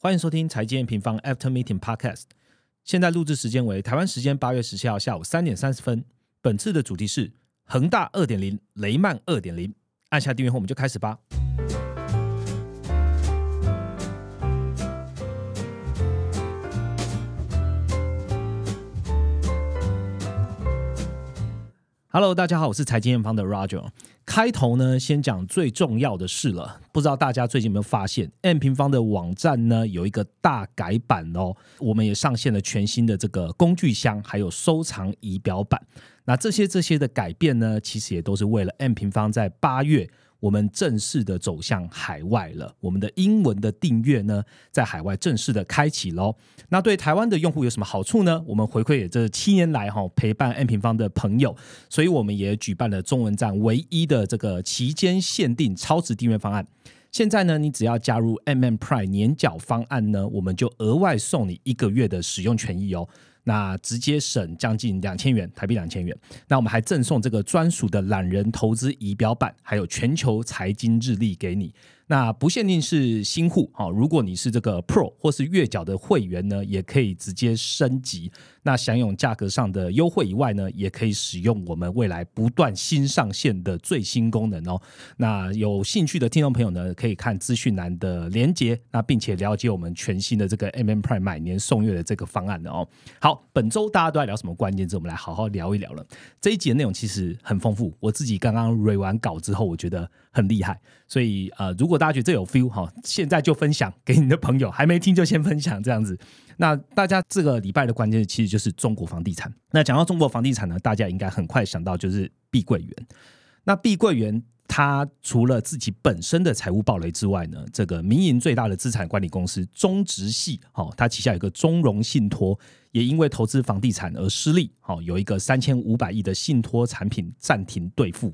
欢迎收听财经平方 After Meeting Podcast。现在录制时间为台湾时间八月十七号下午三点三十分。本次的主题是恒大二点零，雷曼二点零。按下订阅后，我们就开始吧。Hello，大家好，我是财经验方的 Roger。开头呢，先讲最重要的事了。不知道大家最近有没有发现，M 平方的网站呢有一个大改版哦。我们也上线了全新的这个工具箱，还有收藏仪表板。那这些这些的改变呢，其实也都是为了 M 平方在八月。我们正式的走向海外了，我们的英文的订阅呢，在海外正式的开启喽。那对台湾的用户有什么好处呢？我们回馈这七年来哈陪伴 N 平方的朋友，所以我们也举办了中文站唯一的这个期间限定超值订阅方案。现在呢，你只要加入 MM Prime 年缴方案呢，我们就额外送你一个月的使用权益哦。那直接省将近两千元台币两千元，那我们还赠送这个专属的懒人投资仪表板，还有全球财经日历给你。那不限定是新户哦，如果你是这个 Pro 或是月缴的会员呢，也可以直接升级。那享有价格上的优惠以外呢，也可以使用我们未来不断新上线的最新功能哦。那有兴趣的听众朋友呢，可以看资讯栏的连接，那并且了解我们全新的这个 MM Prime 买年送月的这个方案的哦。好，本周大家都在聊什么关键字？我们来好好聊一聊了。这一集的内容其实很丰富，我自己刚刚 re 完稿之后，我觉得很厉害。所以呃，如果大家觉得这有 feel 哈，现在就分享给你的朋友，还没听就先分享这样子。那大家这个礼拜的关键其实就是中国房地产。那讲到中国房地产呢，大家应该很快想到就是碧桂园。那碧桂园他除了自己本身的财务暴雷之外呢，这个民营最大的资产管理公司中植系，哦，它旗下有个中融信托，也因为投资房地产而失利，哦，有一个三千五百亿的信托产品暂停兑付。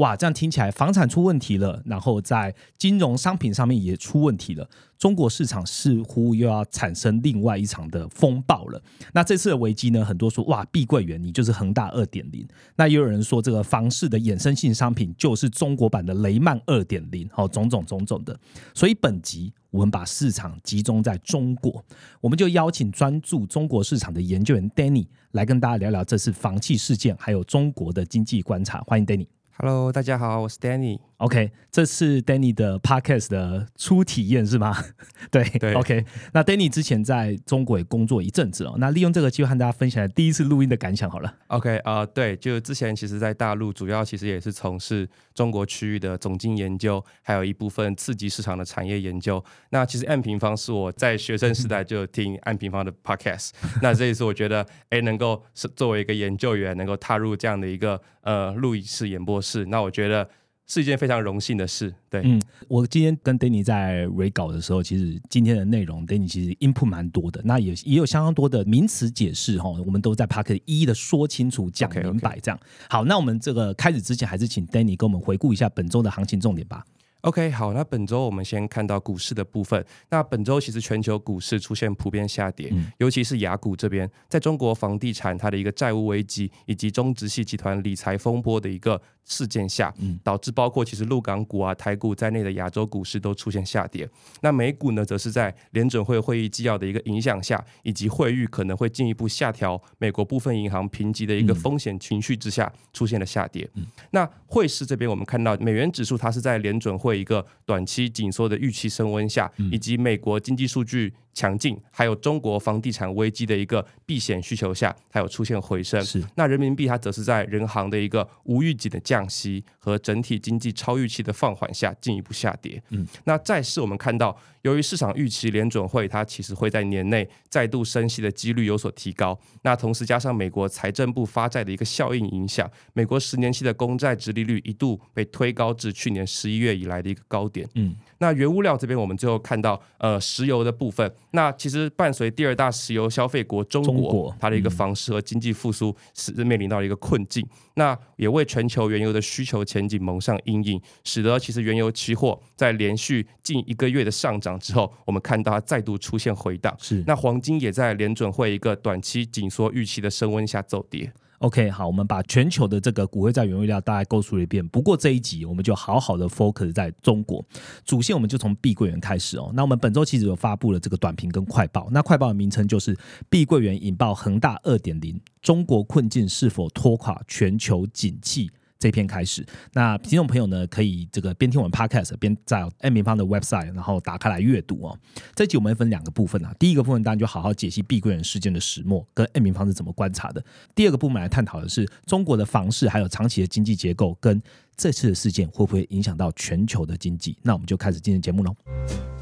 哇，这样听起来房产出问题了，然后在金融商品上面也出问题了。中国市场似乎又要产生另外一场的风暴了。那这次的危机呢？很多说哇，碧桂园你就是恒大二点零。那也有人说这个房市的衍生性商品就是中国版的雷曼二点零。好，种种种种的。所以本集我们把市场集中在中国，我们就邀请专注中国市场的研究员 Danny 来跟大家聊聊这次房企事件，还有中国的经济观察。欢迎 Danny。Hello，大家好，我是 Danny。OK，这是 Danny 的 Podcast 的初体验是吗？对对，OK。那 Danny 之前在中国也工作一阵子哦，那利用这个机会和大家分享第一次录音的感想好了。OK 啊，对，就之前其实，在大陆主要其实也是从事中国区域的总经研究，还有一部分刺激市场的产业研究。那其实按平方是我在学生时代就听按平方的 Podcast，那这一次我觉得，哎，能够是作为一个研究员，能够踏入这样的一个呃录音室演播室，那我觉得。是一件非常荣幸的事，对，嗯，我今天跟 Danny 在 re 稿的时候，其实今天的内容 Danny 其实 input 蛮多的，那也也有相当多的名词解释哈，我们都在 Park 一一的说清楚、讲明白，这样。好，那我们这个开始之前，还是请 Danny 跟我们回顾一下本周的行情重点吧。OK，好，那本周我们先看到股市的部分。那本周其实全球股市出现普遍下跌，尤其是雅股这边，在中国房地产它的一个债务危机，以及中植系集团理财风波的一个事件下，导致包括其实陆港股啊、台股在内的亚洲股市都出现下跌。那美股呢，则是在联准会会议纪要的一个影响下，以及会议可能会进一步下调美国部分银行评级的一个风险情绪之下，出现了下跌。那汇市这边，我们看到美元指数它是在联准会。一个短期紧缩的预期升温下，以及美国经济数据。强劲，还有中国房地产危机的一个避险需求下，它有出现回升。是，那人民币它则是在人行的一个无预警的降息和整体经济超预期的放缓下进一步下跌。嗯，那债市我们看到，由于市场预期联准会它其实会在年内再度升息的几率有所提高，那同时加上美国财政部发债的一个效应影响，美国十年期的公债殖利率一度被推高至去年十一月以来的一个高点。嗯。那原物料这边，我们最后看到，呃，石油的部分。那其实伴随第二大石油消费国中国，它的一个房市和经济复苏是面临到一个困境。那也为全球原油的需求前景蒙上阴影，使得其实原油期货在连续近一个月的上涨之后，我们看到它再度出现回档。是。那黄金也在联准会一个短期紧缩预期的升温下走跌。OK，好，我们把全球的这个骨灰在原物料大概勾述了一遍。不过这一集我们就好好的 focus 在中国主线，我们就从碧桂园开始哦。那我们本周其实有发布了这个短评跟快报，那快报的名称就是碧桂园引爆恒大二点零，中国困境是否拖垮全球景气？这篇开始，那听众朋友呢，可以这个边听我们 podcast 边在 M 平方的 website，然后打开来阅读哦。这集我们分两个部分啊，第一个部分当然就好好解析碧桂园事件的始末跟 M 平方是怎么观察的。第二个部分来探讨的是中国的房市还有长期的经济结构，跟这次的事件会不会影响到全球的经济？那我们就开始今天节目喽。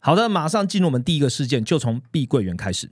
好的，马上进入我们第一个事件，就从碧桂园开始。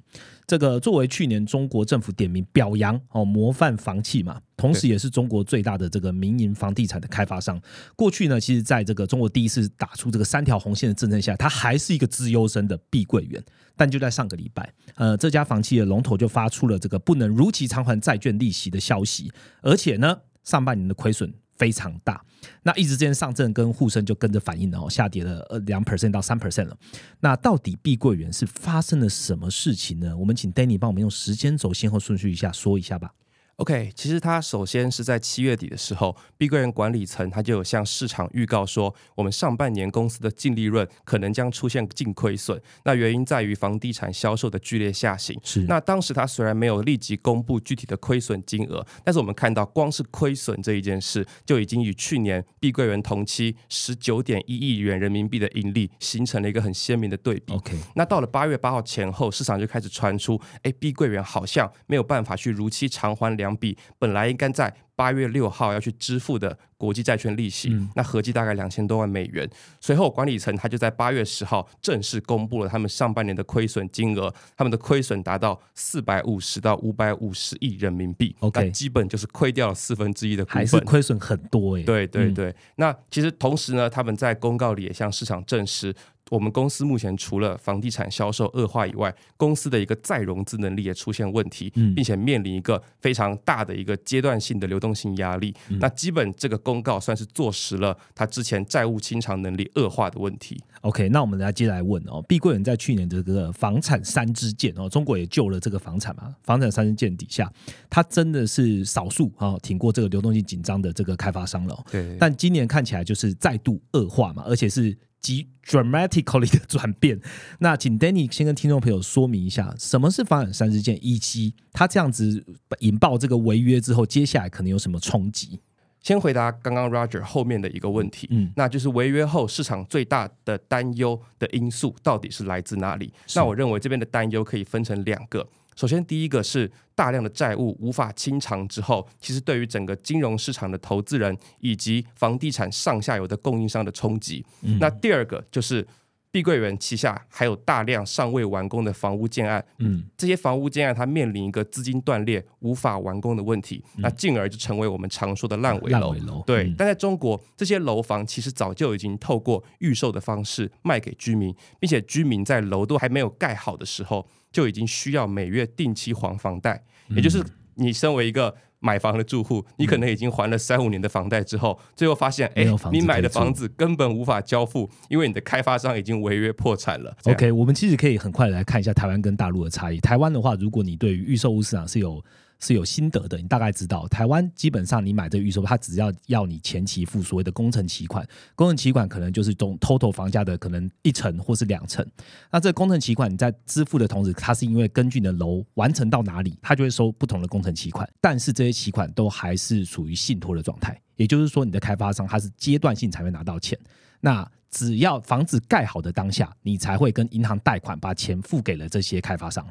这个作为去年中国政府点名表扬哦模范房企嘛，同时也是中国最大的这个民营房地产的开发商。过去呢，其实在这个中国第一次打出这个三条红线的政策下，它还是一个资优生的碧桂园。但就在上个礼拜，呃，这家房企的龙头就发出了这个不能如期偿还债券利息的消息，而且呢，上半年的亏损。非常大，那一直之间上证跟沪深就跟着反应了哦，下跌了呃两 percent 到三 percent 了。那到底碧桂园是发生了什么事情呢？我们请 Danny 帮我们用时间轴先后顺序一下说一下吧。OK，其实它首先是在七月底的时候，碧桂园管理层它就有向市场预告说，我们上半年公司的净利润可能将出现净亏损。那原因在于房地产销售的剧烈下行。是。那当时它虽然没有立即公布具体的亏损金额，但是我们看到光是亏损这一件事，就已经与去年碧桂园同期十九点一亿元人民币的盈利形成了一个很鲜明的对比。OK。那到了八月八号前后，市场就开始传出，哎，碧桂园好像没有办法去如期偿还两。两笔本来应该在八月六号要去支付的国际债券利息，那合计大概两千多万美元。随后管理层他就在八月十号正式公布了他们上半年的亏损金额，他们的亏损达到四百五十到五百五十亿人民币。OK，基本就是亏掉了四分之一的股本，还是亏损很多哎。对对对，那其实同时呢，他们在公告里也向市场证实。我们公司目前除了房地产销售恶化以外，公司的一个再融资能力也出现问题，并且面临一个非常大的一个阶段性的流动性压力。那基本这个公告算是坐实了他之前债务清偿能力恶化的问题。OK，那我们来接来问哦，碧桂园在去年这个房产三支箭哦，中国也救了这个房产嘛？房产三支箭底下，它真的是少数啊挺过这个流动性紧张的这个开发商了。对，但今年看起来就是再度恶化嘛，而且是。极 dramatically 的转变，那请 Danny 先跟听众朋友说明一下，什么是房产三支箭，以及他这样子引爆这个违约之后，接下来可能有什么冲击？先回答刚刚 Roger 后面的一个问题，嗯，那就是违约后市场最大的担忧的因素到底是来自哪里？那我认为这边的担忧可以分成两个。首先，第一个是大量的债务无法清偿之后，其实对于整个金融市场的投资人以及房地产上下游的供应商的冲击。那第二个就是碧桂园旗下还有大量尚未完工的房屋建案，嗯，这些房屋建案它面临一个资金断裂无法完工的问题，那进而就成为我们常说的烂尾楼。对，但在中国，这些楼房其实早就已经透过预售的方式卖给居民，并且居民在楼都还没有盖好的时候。就已经需要每月定期还房贷，也就是你身为一个买房的住户，你可能已经还了三五年的房贷之后，最后发现，哎，你买的房子根本无法交付，因为你的开发商已经违约破产了。OK，我们其实可以很快来看一下台湾跟大陆的差异。台湾的话，如果你对于预售屋市场是有是有心得的，你大概知道，台湾基本上你买这个预售，它只要要你前期付所谓的工程期款，工程期款可能就是总 total 房价的可能一成或是两成。那这工程期款你在支付的同时，它是因为根据你的楼完成到哪里，它就会收不同的工程期款。但是这些期款都还是属于信托的状态，也就是说你的开发商它是阶段性才会拿到钱。那只要房子盖好的当下，你才会跟银行贷款把钱付给了这些开发商。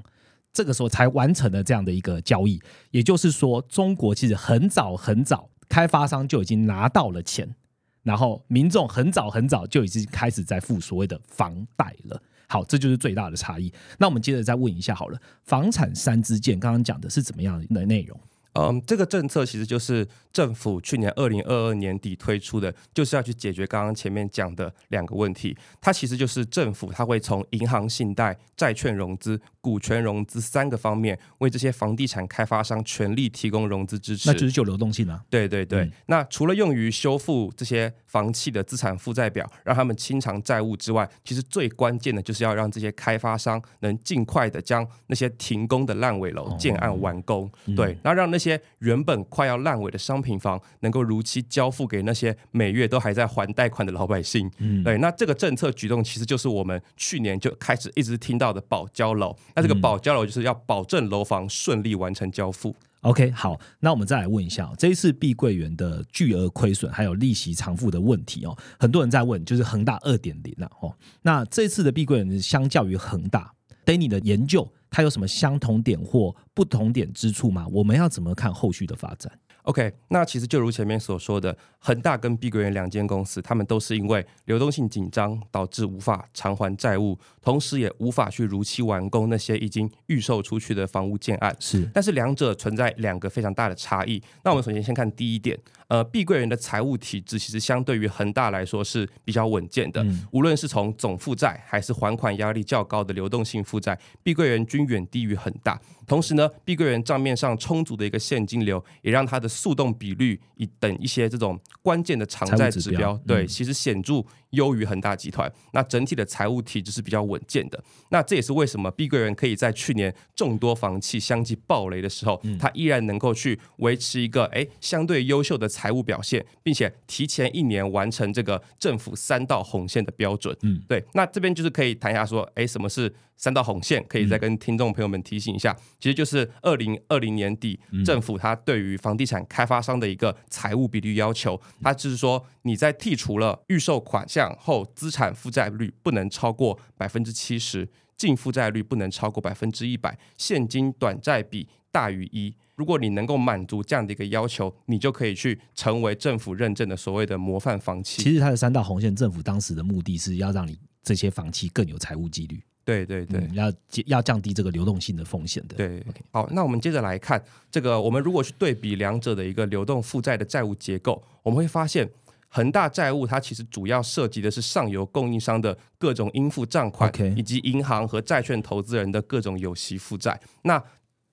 这个时候才完成了这样的一个交易，也就是说，中国其实很早很早，开发商就已经拿到了钱，然后民众很早很早就已经开始在付所谓的房贷了。好，这就是最大的差异。那我们接着再问一下好了，房产三支箭刚刚讲的是怎么样的内容？嗯，这个政策其实就是政府去年二零二二年底推出的，就是要去解决刚刚前面讲的两个问题。它其实就是政府，它会从银行信贷、债券融资、股权融资三个方面，为这些房地产开发商全力提供融资支持。那就是就流动性啊。对对对，嗯那除了用于修复这些房企的资产负债表，让他们清偿债务之外，其实最关键的就是要让这些开发商能尽快的将那些停工的烂尾楼哦建案完工。嗯对，那让那些原本快要烂尾的商品房能够如期交付给那些每月都还在还贷款的老百姓。嗯，对，那这个政策举动其实就是我们去年就开始一直听到的保交楼。那这个嗯保交楼就是要保证楼房顺利完成交付。OK，好，那我们再来问一下、哦，这一次碧桂园的巨额亏损还有利息偿付的问题哦，很多人在问，就是恒大二点零啊，哦，那这次的碧桂园相较于恒大，Danny 的研究，它有什么相同点或不同点之处吗？我们要怎么看后续的发展？OK，那其实就如前面所说的，恒大跟碧桂园两间公司，他们都是因为流动性紧张，导致无法偿还债务，同时也无法去如期完工那些已经预售出去的房屋建案。是但是两者存在两个非常大的差异。那我们首先先看第一点，呃，碧桂园的财务体制其实相对于恒大来说是比较稳健的，嗯无论是从总负债还是还款压力较高的流动性负债，碧桂园均远低于恒大。同时呢，碧桂园账面上充足的一个现金流，也让它的速动比率以等一些这种关键的偿债指标，指标对，嗯其实显著优于恒大集团。那整体的财务体制是比较稳健的。那这也是为什么碧桂园可以在去年众多房企相继暴雷的时候，它依然能够去维持一个哎相对优秀的财务表现，并且提前一年完成这个政府三道红线的标准。嗯，对。那这边就是可以谈一下说，哎，什么是三道红线？可以再跟听众朋友们提醒一下，其实就是二零二零年底政府它对于房地产开发商的一个财务比率要求，它就是说你在剔除了预售款项后，资产负债率不能超过百分之七十。净负债率不能超过百分之一百，现金短债比大于一。如果你能够满足这样的一个要求，你就可以去成为政府认证的所谓的模范房企。其实它的三道红线，政府当时的目的是要让你这些房企更有财务纪律，对对对。嗯要要降低这个流动性的风险的。对 OK 好，那我们接着来看这个，我们如果去对比两者的一个流动负债的债务结构，我们会发现。恒大债务它其实主要涉及的是上游供应商的各种应付账款以及银行和债券投资人的各种有息负债。那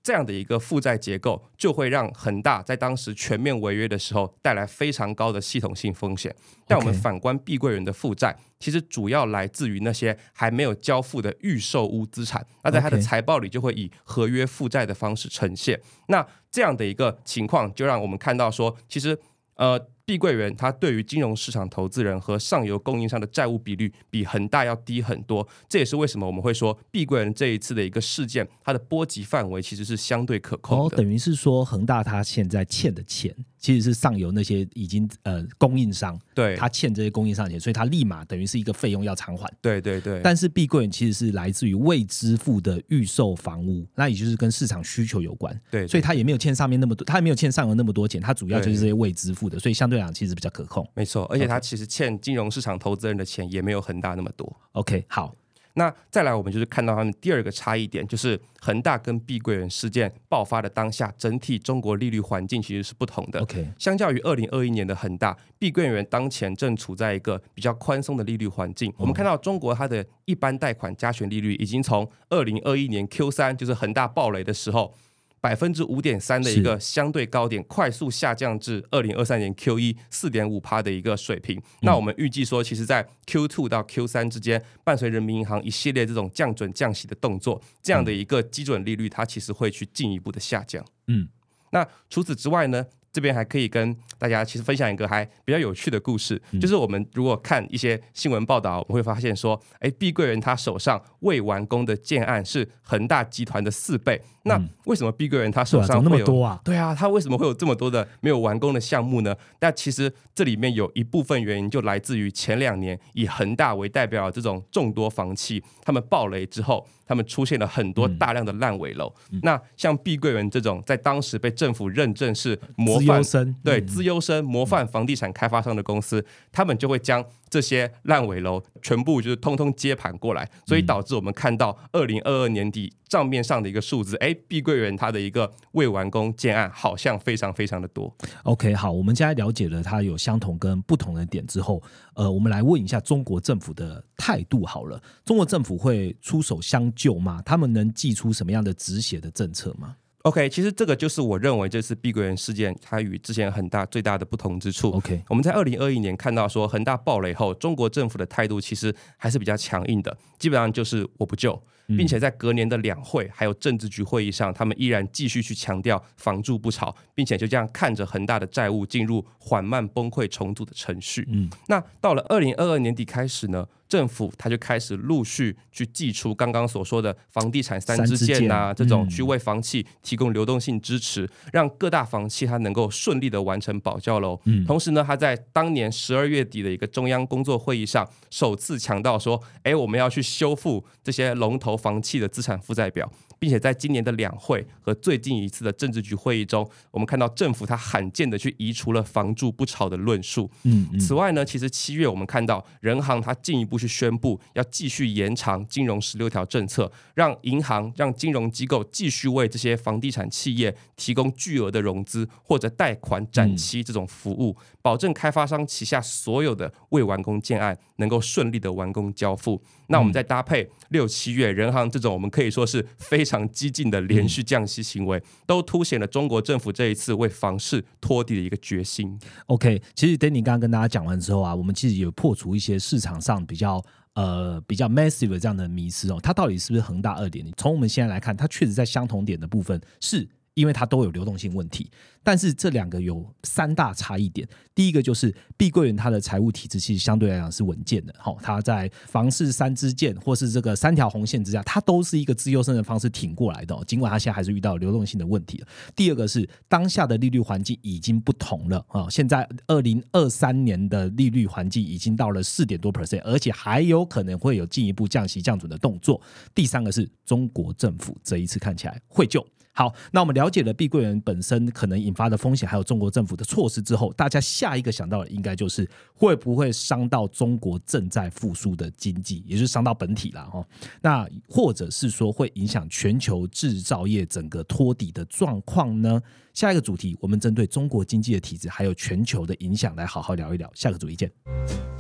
这样的一个负债结构，就会让恒大在当时全面违约的时候带来非常高的系统性风险。但我们反观碧桂园的负债，其实主要来自于那些还没有交付的预售屋资产，那在它的财报里就会以合约负债的方式呈现。那这样的一个情况，就让我们看到说，其实呃，碧桂园它对于金融市场投资人和上游供应商的债务比率比恒大要低很多。这也是为什么我们会说碧桂园这一次的一个事件，它的波及范围其实是相对可控哦，等于是说恒大它现在欠的钱，其实是上游那些已经呃供应商，对，他欠这些供应商的钱，所以他立马等于是一个费用要偿还。对对对，但是碧桂园其实是来自于未支付的预售房屋，那也就是跟市场需求有关，对，所以他也没有欠上面那么多，他也没有欠上游那么多钱，他主要就是这些未支付的，所以相对来讲其实比较可控。没错，而且它其实欠金融市场投资人的钱也没有恒大那么多。OK，好，那再来，我们就是看到他们第二个差异点，就是恒大跟碧桂园事件爆发的当下，整体中国利率环境其实是不同的。OK，相较于二零二一年的恒大，碧桂园当前正处在一个比较宽松的利率环境。我们看到中国它的一般贷款加权利率已经从二零二一年 Q 三，就是恒大暴雷的时候。百分之五点三的一个相对高点，快速下降至二零二三年 Q 一四点五趴的一个水平。那我们预计说，其实，在 Q two 到 Q 三之间，伴随人民银行一系列这种降准降息的动作，这样的一个基准利率，它其实会去进一步的下降。嗯，那除此之外呢？这边还可以跟大家其实分享一个还比较有趣的故事，嗯就是我们如果看一些新闻报道，我们会发现说，哎，碧桂园他手上未完工的建案是恒大集团的四倍。那为什么碧桂园它是吧？手上那么多啊？对啊，它为什么会有这么多的没有完工的项目呢？但其实这里面有一部分原因就来自于前两年以恒大为代表的这种众多房企，他们暴雷之后，他们出现了很多大量的烂尾楼。那像碧桂园这种在当时被政府认证是模范生，对，嗯资优生模范房地产开发商的公司，他们就会将这些烂尾楼全部就是通通接盘过来，所以导致我们看到二零二二年底账面上的一个数字，哎，碧桂园它的一个未完工建案好像非常非常的多。OK，好，我们现在了解了它有相同跟不同的点之后，呃，我们来问一下中国政府的态度好了，中国政府会出手相救吗？他们能祭出什么样的止血的政策吗？OK，其实这个就是我认为这次碧桂园事件它与之前很大最大的不同之处。OK，我们在二零二一年看到说恒大暴雷后，中国政府的态度其实还是比较强硬的，基本上就是我不救，并且在隔年的两会还有政治局会议上，他们依然继续去强调房住不炒，并且就这样看着恒大的债务进入缓慢崩溃重组的程序。嗯，那到了二零二二年底开始呢？政府他就开始陆续去寄出刚刚所说的房地产三支箭呐，这种去为房企提供流动性支持，让各大房企它能够顺利的完成保交楼。同时呢，他在当年十二月底的一个中央工作会议上，首次强调说：“哎，我们要去修复这些龙头房企的资产负债表。”并且在今年的两会和最近一次的政治局会议中，我们看到政府它罕见的去移除了房住不炒的论述。嗯，此外呢，其实七月我们看到人行它进一步去宣布要继续延长金融十六条政策，让银行让金融机构继续为这些房地产企业提供巨额的融资或者贷款展期这种服务，保证开发商旗下所有的未完工建案能够顺利的完工交付。那我们再搭配六七月人行这种我们可以说是非常激进的连续降息行为，都凸显了中国政府这一次为房市托底的一个决心。OK，其实 Danny 刚刚跟大家讲完之后啊，我们其实有破除一些市场上比较呃比较 massive 的这样的迷思哦，它到底是不是恒大二点零？从我们现在来看，它确实在相同点的部分是。因为它都有流动性问题，但是这两个有三大差异点。第一个就是碧桂园它的财务体制其实相对来讲是稳健的，好，它在房市三支箭或是这个三条红线之下，它都是一个自由生的方式挺过来的。尽管它现在还是遇到流动性的问题第二个是当下的利率环境已经不同了啊，现在二零二三年的利率环境已经到了四点多 percent，而且还有可能会有进一步降息降准的动作。第三个是中国政府这一次看起来会救。好，那我们了解了碧桂园本身可能引发的风险，还有中国政府的措施之后，大家下一个想到的应该就是会不会伤到中国正在复苏的经济，也就是伤到本体了哈。那或者是说会影响全球制造业整个托底的状况呢？下一个主题，我们针对中国经济的体制还有全球的影响来好好聊一聊。下个主题见。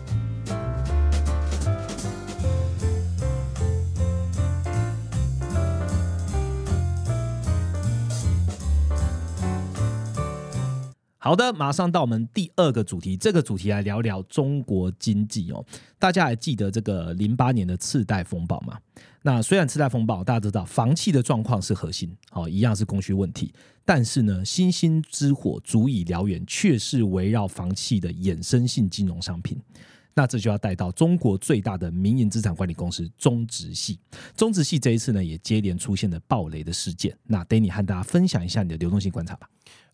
好的，马上到我们第二个主题，这个主题来聊聊中国经济哦。大家还记得这个零八年的次贷风暴吗？那虽然次贷风暴大家知道房企的状况是核心，好一样是供需问题，但是呢，星星之火足以燎原，却是围绕房企的衍生性金融商品。那这就要带到中国最大的民营资产管理公司中植系。中植系这一次呢，也接连出现了暴雷的事件。那 Danny 和大家分享一下你的流动性观察吧。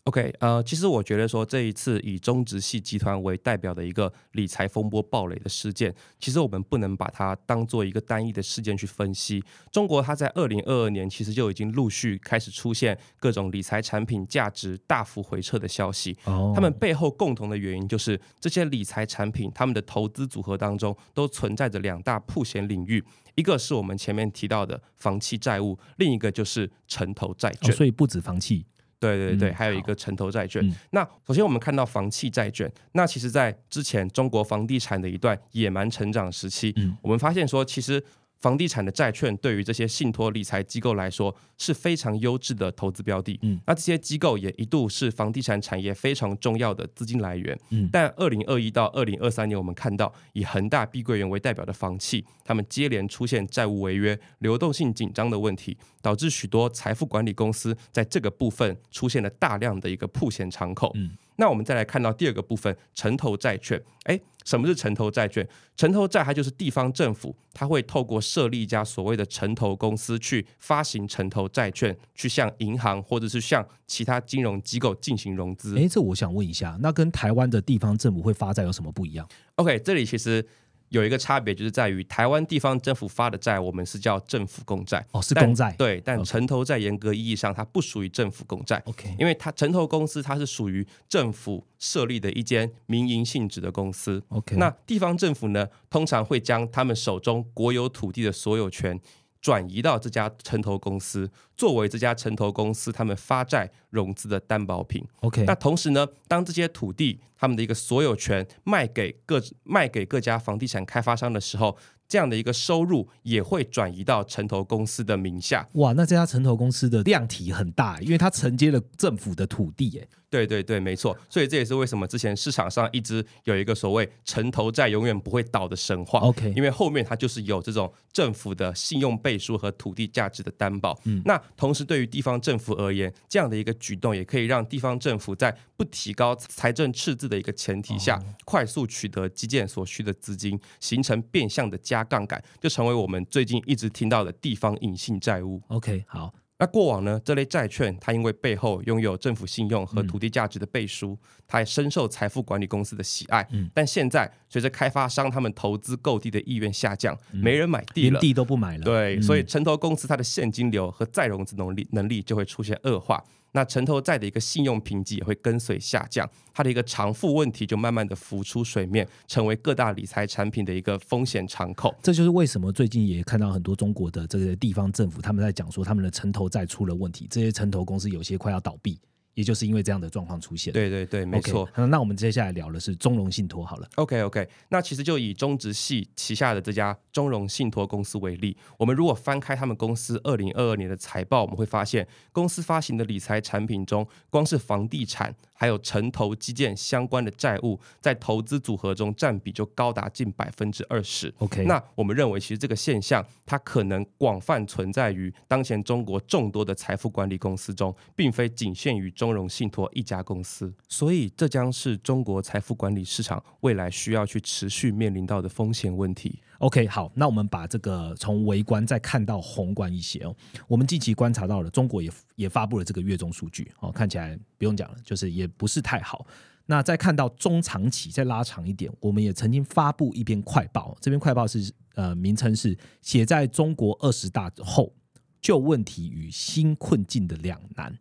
OK，呃，其实我觉得说这一次以中植系集团为代表的一个理财风波暴雷的事件，其实我们不能把它当做一个单一的事件去分析。中国它在二零二二年其实就已经陆续开始出现各种理财产品价值大幅回撤的消息。哦，他们背后共同的原因就是这些理财产品他们的投资组合当中都存在着两大铺险领域，一个是我们前面提到的房企债务，另一个就是城投债券。所以不止房企。对对对，还有一个城投债券。那首先我们看到房企债券，那其实在之前中国房地产的一段野蛮成长时期，我们发现说其实。房地产的债券对于这些信托理财机构来说是非常优质的投资标的。嗯，那这些机构也一度是房地产产业非常重要的资金来源。嗯，但二零二一到二零二三年，我们看到以恒大、碧桂园为代表的房企，他们接连出现债务违约、流动性紧张的问题，导致许多财富管理公司在这个部分出现了大量的一个铺险敞口。嗯。那我们再来看到第二个部分，城投债券。哎，什么是城投债券？城投债它就是地方政府，它会透过设立一家所谓的城投公司，去发行城投债券，去向银行或者是向其他金融机构进行融资。哎，这我想问一下，那跟台湾的地方政府会发债有什么不一样？OK，这里其实有一个差别，就是在于台湾地方政府发的债，我们是叫政府公债，哦，是但公债。对，但城投债严格意义上它不属于政府公债。，OK，因为它城投公司它是属于政府设立的一间民营性质的公司，OK，那地方政府呢，通常会将他们手中国有土地的所有权转移到这家城投公司，作为这家城投公司他们发债融资的担保品。OK，那同时呢，当这些土地他们的一个所有权卖给各卖给各家房地产开发商的时候，这样的一个收入也会转移到城投公司的名下。哇，那这家城投公司的量体很大，因为它承接了政府的土地，哎，对对对，没错。所以这也是为什么之前市场上一直有一个所谓城投债永远不会倒的神话。OK 因为后面它就是有这种政府的信用背书和土地价值的担保。嗯，那同时对于地方政府而言，这样的一个举动也可以让地方政府在不提高财政赤字的一个前提下，快速取得基建所需的资金，形成变相的加杠杆，就成为我们最近一直听到的地方隐性债务。OK，好，那过往呢，这类债券它因为背后拥有政府信用和土地价值的背书，它也深受财富管理公司的喜爱。嗯但现在随着开发商他们投资购地的意愿下降，没人买地了。连地都不买了。对，所以城投公司它的现金流和再融资能力能力就会出现恶化。那城投债的一个信用评级也会跟随下降，它的一个偿付问题就慢慢的浮出水面，成为各大理财产品的一个风险敞口。这就是为什么最近也看到很多中国的这些地方政府他们在讲说他们的城投债出了问题，这些城投公司有些快要倒闭，也就是因为这样的状况出现。对对对，没错。好那我们接下来聊的是中融信托好了。OK OK，那其实就以中植系旗下的这家中融信托公司为例，我们如果翻开他们公司二零二二年的财报，我们会发现公司发行的理财产品中，光是房地产还有城投基建相关的债务，在投资组合中占比就高达近百分之二十。OK，那我们认为，其实这个现象它可能广泛存在于当前中国众多的财富管理公司中，并非仅限于中融信托一家公司。所以，这将是中国财富管理市场未来需要去持续面临到的风险问题。OK，好，那我们把这个从微观再看到宏观一些哦。我们近期观察到了，中国也也发布了这个月中数据哦，看起来不用讲了，就是也不是太好。那再看到中长期再拉长一点，我们也曾经发布一篇快报，这篇快报是呃名称是写在中国二十大后旧问题与新困境的两难。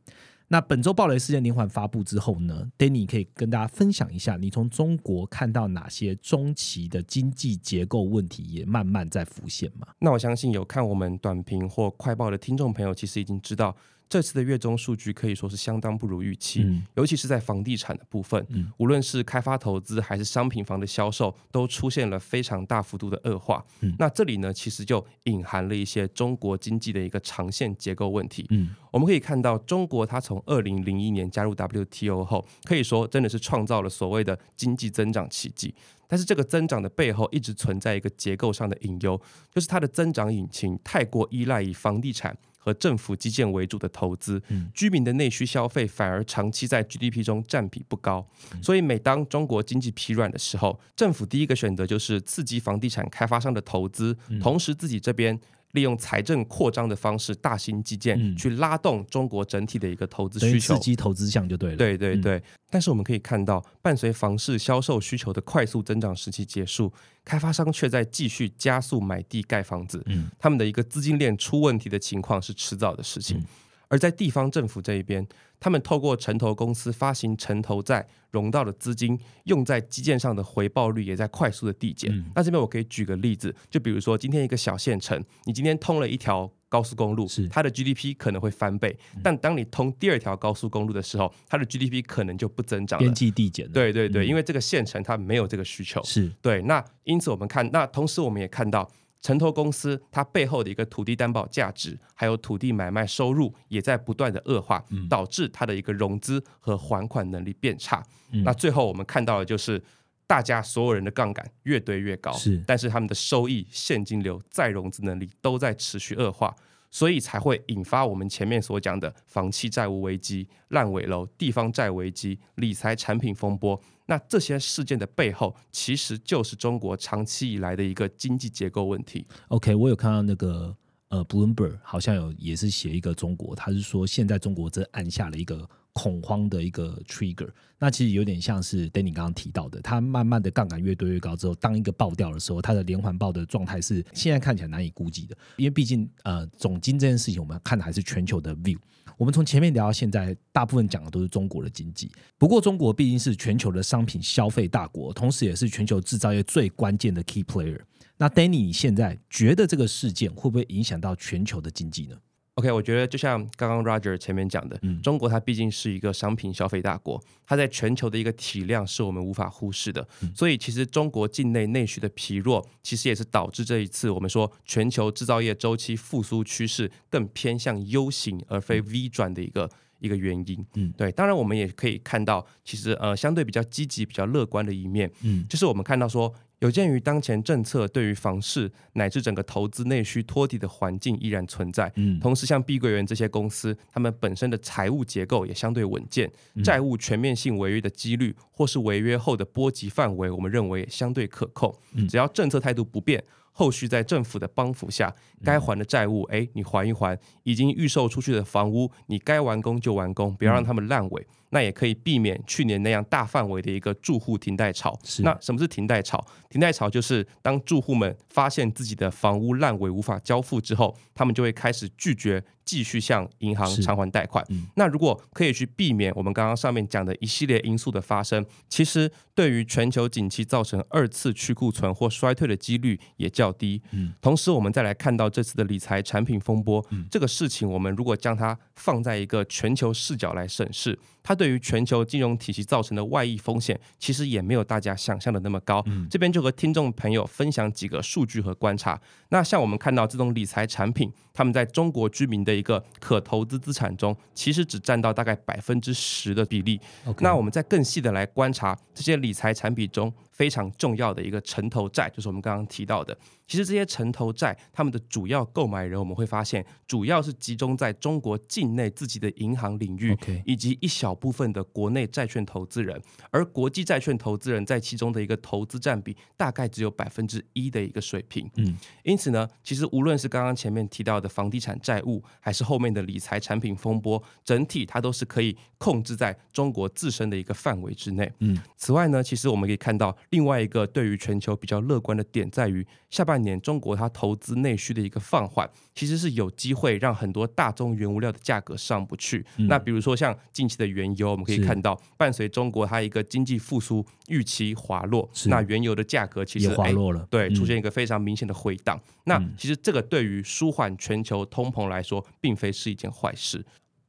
那本周暴雷事件连环发布之后呢，Danny 可以跟大家分享一下，你从中国看到哪些中期的经济结构问题也慢慢在浮现吗？那我相信有看我们短评或快报的听众朋友，其实已经知道。这次的月中数据可以说是相当不如预期，嗯尤其是在房地产的部分，嗯无论是开发投资还是商品房的销售，都出现了非常大幅度的恶化。嗯那这里呢，其实就隐含了一些中国经济的一个长线结构问题。嗯我们可以看到，中国它从二零零一年加入 WTO 后，可以说真的是创造了所谓的经济增长奇迹。但是这个增长的背后一直存在一个结构上的隐忧，就是它的增长引擎太过依赖于房地产和政府基建为主的投资，嗯居民的内需消费反而长期在 GDP 中占比不高。所以每当中国经济疲软的时候，政府第一个选择就是刺激房地产开发商的投资，同时自己这边。利用财政扩张的方式，大型基建、嗯去拉动中国整体的一个投资需求刺。激投资项就对了。，嗯对对对，但是我们可以看到，伴随房市销售需求的快速增长时期结束，开发商却在继续加速买地盖房子，嗯他们的一个资金链出问题的情况是迟早的事情。嗯而在地方政府这一边，他们透过城投公司发行城投债融到的资金，用在基建上的回报率也在快速的递减。嗯那这边我可以举个例子，就比如说今天一个小县城，你今天通了一条高速公路它的 GDP 可能会翻倍，但当你通第二条高速公路的时候，它的 GDP 可能就不增长边了。际递减的。对对对，嗯因为这个县城它没有这个需求。是对，那因此我们看，那同时我们也看到，城投公司它背后的一个土地担保价值，还有土地买卖收入，也在不断的恶化，嗯导致它的一个融资和还款能力变差。嗯那最后我们看到的就是。大家所有人的杠杆越堆越高，是但是他们的收益、现金流、再融资能力都在持续恶化，所以才会引发我们前面所讲的房企债务危机、烂尾楼、地方债危机、理财产品风波。那这些事件的背后，其实就是中国长期以来的一个经济结构问题。OK，我有看到那个呃，Bloomberg 好像有也是写一个中国，他是说现在中国正按下了一个恐慌的一个 trigger。那其实有点像是 Danny 刚刚提到的，它慢慢的杠杆越堆越高之后，当一个爆掉的时候，它的连环爆的状态是现在看起来难以估计的。因为毕竟呃总金这件事情，我们看的还是全球的 view。我们从前面聊到现在，大部分讲的都是中国的经济。不过中国毕竟是全球的商品消费大国，同时也是全球制造业最关键的 key player。那 Danny，你现在觉得这个事件会不会影响到全球的经济呢？OK，我觉得就像刚刚 Roger 前面讲的，中国它毕竟是一个商品消费大国，它在全球的一个体量是我们无法忽视的。所以其实中国境内内需的疲弱，其实也是导致这一次我们说全球制造业周期复苏趋势更偏向 U 型而非 V 转的一个一个原因。嗯，对。当然我们也可以看到，其实呃相对比较积极、比较乐观的一面，嗯，就是我们看到说。有鉴于当前政策对于房市乃至整个投资内需托底的环境依然存在，嗯，同时像碧桂园这些公司，他们本身的财务结构也相对稳健，债务全面性违约的几率或是违约后的波及范围，我们认为也相对可控。只要政策态度不变，后续在政府的帮扶下，该还的债务，哎，你还一还；已经预售出去的房屋，你该完工就完工，不要让他们烂尾。那也可以避免去年那样大范围的一个住户停贷潮。那什么是停贷潮？停贷潮就是当住户们发现自己的房屋烂尾无法交付之后，他们就会开始拒绝继续向银行偿还贷款。那如果可以去避免我们刚刚上面讲的一系列因素的发生，其实对于全球景气造成二次去库存或衰退的几率也较低。嗯，同时我们再来看到这次的理财产品风波，这个事情我们如果将它放在一个全球视角来审视。它对于全球金融体系造成的外溢风险，其实也没有大家想象的那么高。这边就和听众朋友分享几个数据和观察。那像我们看到这种理财产品，他们在中国居民的一个可投资资产中，其实只占到大概百分之十的比例。那我们再更细的来观察这些理财产品中。非常重要的一个城投债，就是我们刚刚提到的。其实这些城投债，他们的主要购买人，我们会发现，主要是集中在中国境内自己的银行领域，以及一小部分的国内债券投资人。而国际债券投资人在其中的一个投资占比，大概只有百分之一的一个水平。嗯，因此呢，其实无论是刚刚前面提到的房地产债务，还是后面的理财产品风波，整体它都是可以控制在中国自身的一个范围之内。嗯，此外呢，其实我们可以看到。另外一个对于全球比较乐观的点在于，下半年中国它投资内需的一个放缓，其实是有机会让很多大宗原物料的价格上不去。那比如说像近期的原油，我们可以看到，伴随中国它一个经济复苏预期滑落，那原油的价格其实滑落了，对，出现一个非常明显的回档。那其实这个对于舒缓全球通膨来说，并非是一件坏事。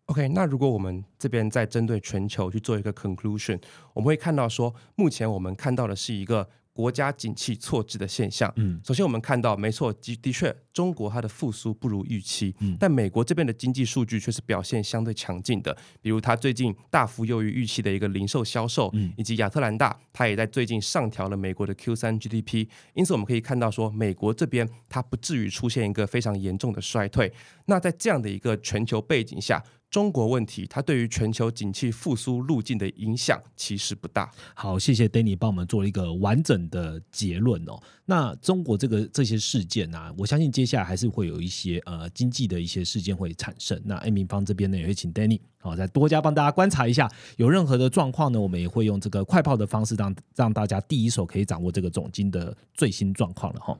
OK，那如果我们这边再针对全球去做一个 conclusion，我们会看到说，目前我们看到的是一个。国家景气错置的现象。嗯，首先我们看到，没错，的的确，中国它的复苏不如预期。嗯，但美国这边的经济数据却是表现相对强劲的，比如它最近大幅优于预期的一个零售销售，以及亚特兰大，它也在最近上调了美国的 Q 三 GDP。因此，我们可以看到说，美国这边它不至于出现一个非常严重的衰退。那在这样的一个全球背景下，中国问题，它对于全球景气复苏路径的影响其实不大。好，谢谢 Danny 帮我们做了一个完整的结论哦。那中国这个这些事件呢，我相信接下来还是会有一些呃经济的一些事件会产生。那 A 明方这边呢，也会请 Danny 好再多加帮大家观察一下，有任何的状况呢，我们也会用这个快报的方式，让让大家第一手可以掌握这个总金的最新状况了哈。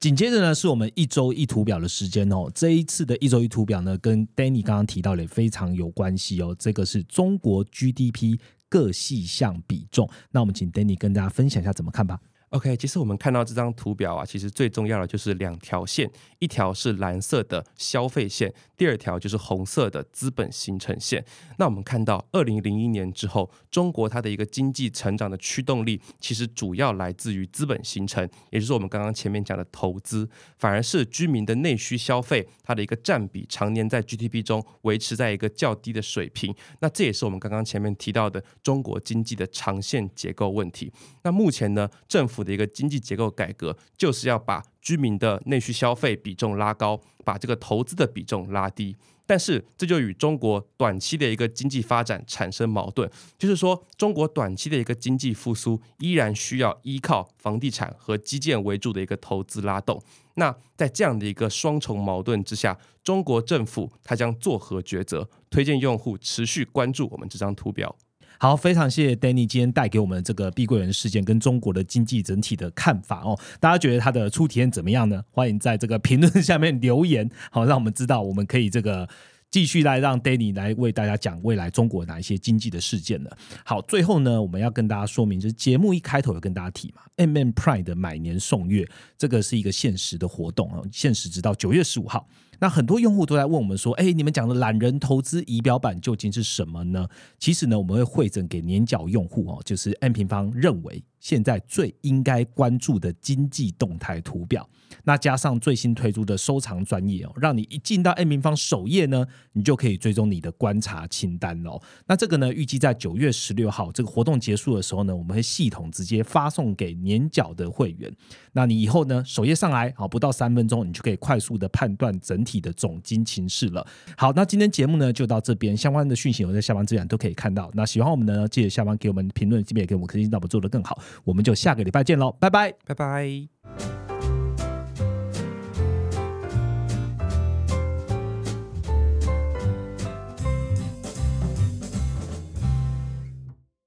紧接着呢，是我们一周一图表的时间哦。这一次的一周一图表呢，跟 Danny 刚刚提到的非常有关系哦。这个是中国 GDP 各细项比重，那我们请 Danny 跟大家分享一下怎么看吧。OK，其实我们看到这张图表啊，其实最重要的就是两条线，一条是蓝色的消费线，第二条就是红色的资本形成线。那我们看到，二零零一年之后，中国它的一个经济成长的驱动力，其实主要来自于资本形成，也就是我们刚刚前面讲的投资，反而是居民的内需消费，它的一个占比常年在 GDP 中维持在一个较低的水平。那这也是我们刚刚前面提到的中国经济的长线结构问题。那目前呢，政府的一个经济结构改革，就是要把居民的内需消费比重拉高，把这个投资的比重拉低。但是这就与中国短期的一个经济发展产生矛盾，就是说中国短期的一个经济复苏依然需要依靠房地产和基建为主的一个投资拉动。那在这样的一个双重矛盾之下，中国政府它将作何抉择？推荐用户持续关注我们这张图表。好，非常谢谢 Danny 今天带给我们这个碧桂园事件跟中国的经济整体的看法哦。大家觉得他的初体验怎么样呢？欢迎在这个评论下面留言，好，让我们知道我们可以这个继续来让 Danny 来为大家讲未来中国哪一些经济的事件呢？好，最后呢，我们要跟大家说明，就是节目一开头有跟大家提嘛，MM Prime 的买年送月，这个是一个限时的活动啊，限时直到九月十五号。那很多用户都在问我们说：“哎，你们讲的懒人投资仪表板究竟是什么呢？”其实呢，我们会会诊给年缴用户哦，就是 N 平方认为现在最应该关注的经济动态图表。那加上最新推出的收藏专业哦，让你一进到 N 平方首页呢，你就可以追踪你的观察清单哦。那这个呢，预计在九月十六号这个活动结束的时候呢，我们会系统直接发送给年缴的会员。那你以后呢，首页上来好不到三分钟，你就可以快速的判断整体。体的总金情势了。好，那今天节目呢就到这边，相关的讯息我在下方资源都可以看到。那喜欢我们呢，记得下方给我们评论，这边也给我们更新，到我们做得更好。我们就下个礼拜见喽，拜拜，拜拜。